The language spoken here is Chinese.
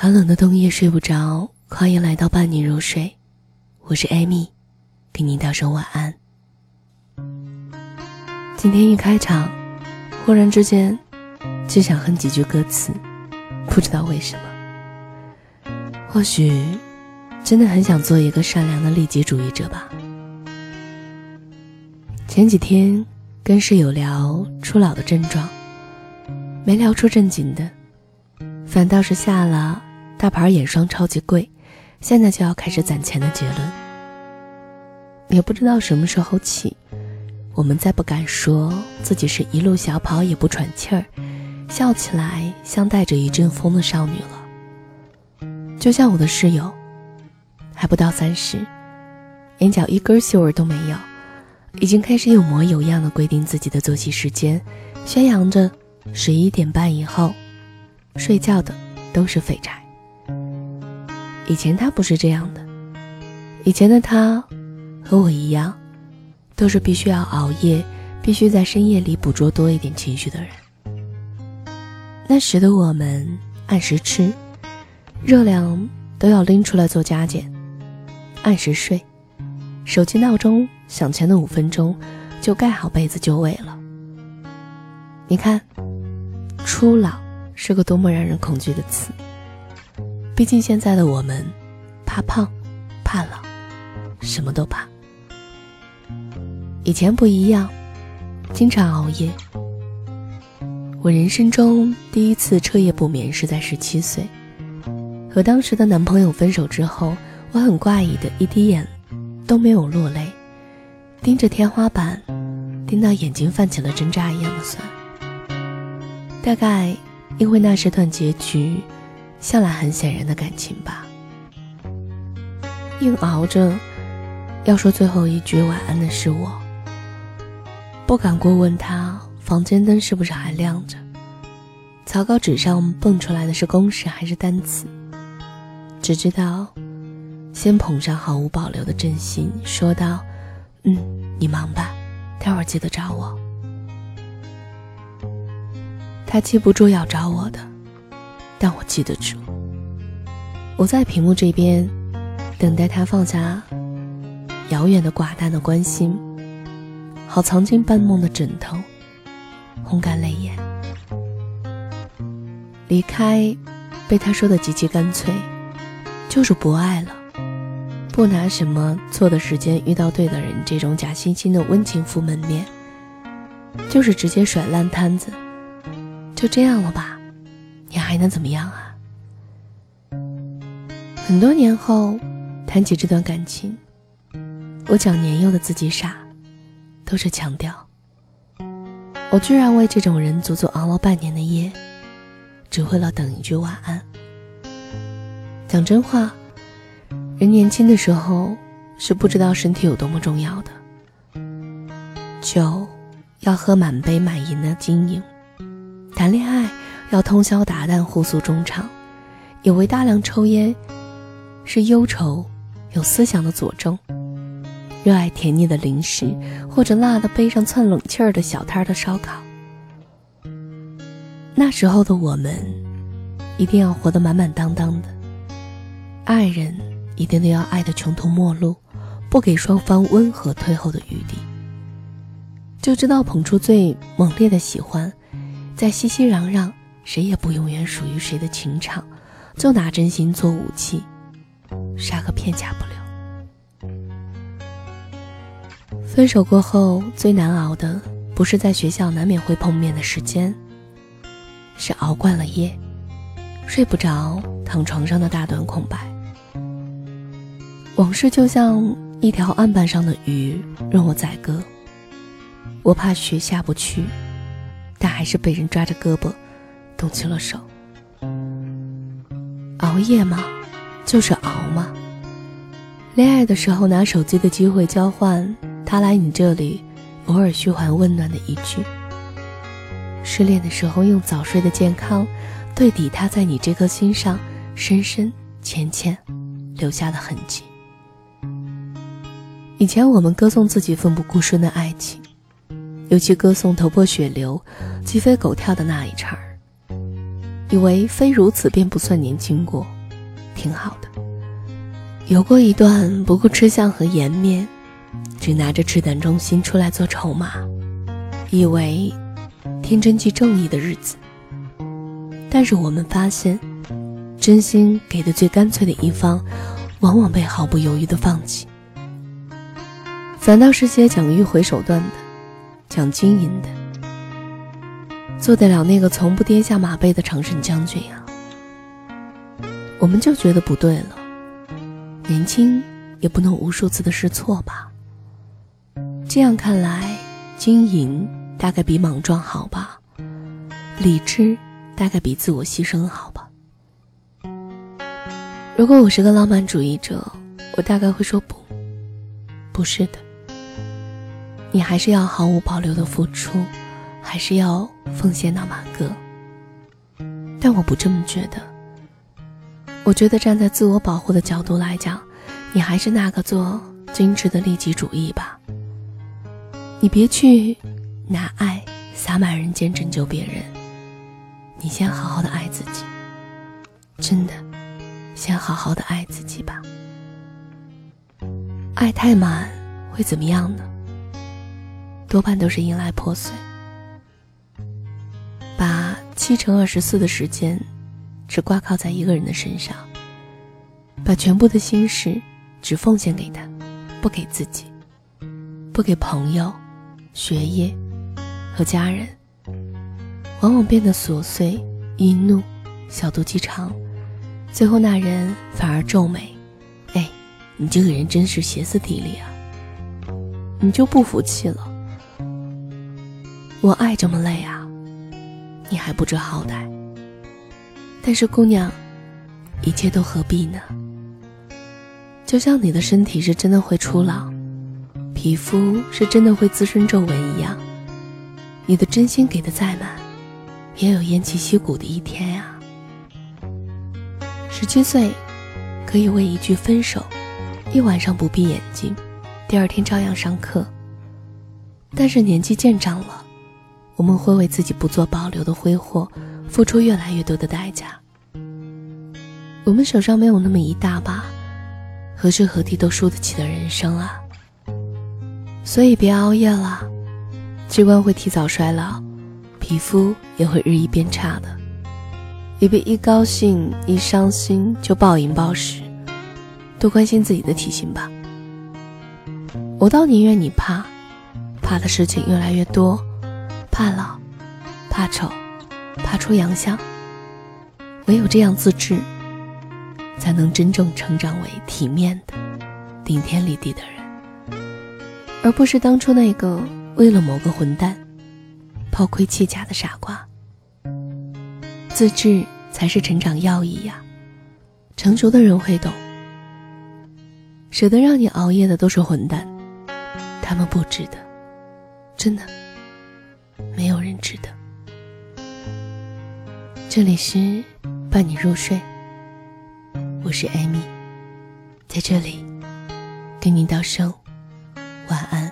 寒冷的冬夜睡不着，欢迎来到伴你入睡，我是艾米，给您道声晚安。今天一开场，忽然之间就想哼几句歌词，不知道为什么。或许真的很想做一个善良的利己主义者吧。前几天跟室友聊初老的症状，没聊出正经的，反倒是下了。大牌眼霜超级贵，现在就要开始攒钱的结论。也不知道什么时候起，我们再不敢说自己是一路小跑也不喘气儿，笑起来像带着一阵风的少女了。就像我的室友，还不到三十，眼角一根秀儿都没有，已经开始有模有样的规定自己的作息时间，宣扬着十一点半以后睡觉的都是废柴。以前他不是这样的，以前的他，和我一样，都是必须要熬夜，必须在深夜里捕捉多一点情绪的人。那时的我们按时吃，热量都要拎出来做加减，按时睡，手机闹钟响前的五分钟就盖好被子就位了。你看，初老是个多么让人恐惧的词。毕竟现在的我们，怕胖，怕老，什么都怕。以前不一样，经常熬夜。我人生中第一次彻夜不眠是在十七岁，和当时的男朋友分手之后，我很怪异的一滴眼都没有落泪，盯着天花板，盯到眼睛泛起了针扎一样的酸。大概因为那是段结局。向来很显然的感情吧，硬熬着要说最后一句晚安的是我，不敢过问他房间灯是不是还亮着，草稿纸上蹦出来的是公式还是单词，只知道先捧上毫无保留的真心，说道：“嗯，你忙吧，待会儿记得找我。”他记不住要找我的。但我记得住，我在屏幕这边等待他放下遥远的寡淡的关心，好藏进半梦的枕头，烘干泪眼。离开，被他说的极其干脆，就是不爱了，不拿什么错的时间遇到对的人这种假惺惺的温情敷门面，就是直接甩烂摊子，就这样了吧。你还能怎么样啊？很多年后，谈起这段感情，我讲年幼的自己傻，都是强调，我居然为这种人足足熬了半年的夜，只为了等一句晚安。讲真话，人年轻的时候是不知道身体有多么重要的，酒要喝满杯满盈的经营，谈恋爱。要通宵达旦互诉衷肠，以为大量抽烟是忧愁有思想的佐证，热爱甜腻的零食或者辣的背上窜冷气儿的小摊的烧烤。那时候的我们，一定要活得满满当当的，爱人一定都要爱得穷途末路，不给双方温和退后的余地，就知道捧出最猛烈的喜欢，在熙熙攘攘。谁也不永远属于谁的情场，就拿真心做武器，杀个片甲不留。分手过后最难熬的，不是在学校难免会碰面的时间，是熬惯了夜，睡不着，躺床上的大段空白。往事就像一条案板上的鱼，任我宰割。我怕雪下不去，但还是被人抓着胳膊。动起了手，熬夜吗？就是熬吗？恋爱的时候拿手机的机会交换他来你这里，偶尔嘘寒问暖的一句；失恋的时候用早睡的健康对抵他在你这颗心上深深浅浅留下的痕迹。以前我们歌颂自己奋不顾身的爱情，尤其歌颂头破血流、鸡飞狗跳的那一茬儿。以为非如此便不算年轻过，挺好的。有过一段不顾吃相和颜面，只拿着赤胆忠心出来做筹码，以为天真即正义的日子。但是我们发现，真心给的最干脆的一方，往往被毫不犹豫的放弃。反倒是些讲迂回手段的，讲经营的。做得了那个从不跌下马背的常胜将军呀？我们就觉得不对了。年轻也不能无数次的试错吧？这样看来，经营大概比莽撞好吧？理智大概比自我牺牲好吧？如果我是个浪漫主义者，我大概会说不，不是的。你还是要毫无保留的付出。还是要奉献到马哥，但我不这么觉得。我觉得站在自我保护的角度来讲，你还是那个做精致的利己主义吧。你别去拿爱洒满人间拯救别人，你先好好的爱自己。真的，先好好的爱自己吧。爱太满会怎么样呢？多半都是迎来破碎。七乘二十四的时间，只挂靠在一个人的身上，把全部的心事只奉献给他，不给自己，不给朋友、学业和家人，往往变得琐碎、易怒、小肚鸡肠，最后那人反而皱眉：“哎，你这个人真是歇斯底里啊！你就不服气了？我爱这么累啊！”你还不知好歹，但是姑娘，一切都何必呢？就像你的身体是真的会出老，皮肤是真的会滋生皱纹一样，你的真心给的再满，也有偃旗息鼓的一天呀。十七岁，可以为一句分手，一晚上不闭眼睛，第二天照样上课。但是年纪渐长了。我们会为自己不做保留的挥霍，付出越来越多的代价。我们手上没有那么一大把，何时何地都输得起的人生啊！所以别熬夜了，器官会提早衰老，皮肤也会日益变差的。也别一高兴一伤心就暴饮暴食，多关心自己的体型吧。我倒宁愿你怕，怕的事情越来越多。怕老，怕丑，怕出洋相。唯有这样自制，才能真正成长为体面的、顶天立地的人，而不是当初那个为了某个混蛋抛盔弃甲的傻瓜。自制才是成长要义呀！成熟的人会懂，舍得让你熬夜的都是混蛋，他们不值得，真的。没有人值得。这里是伴你入睡，我是艾米，在这里跟你道声晚安。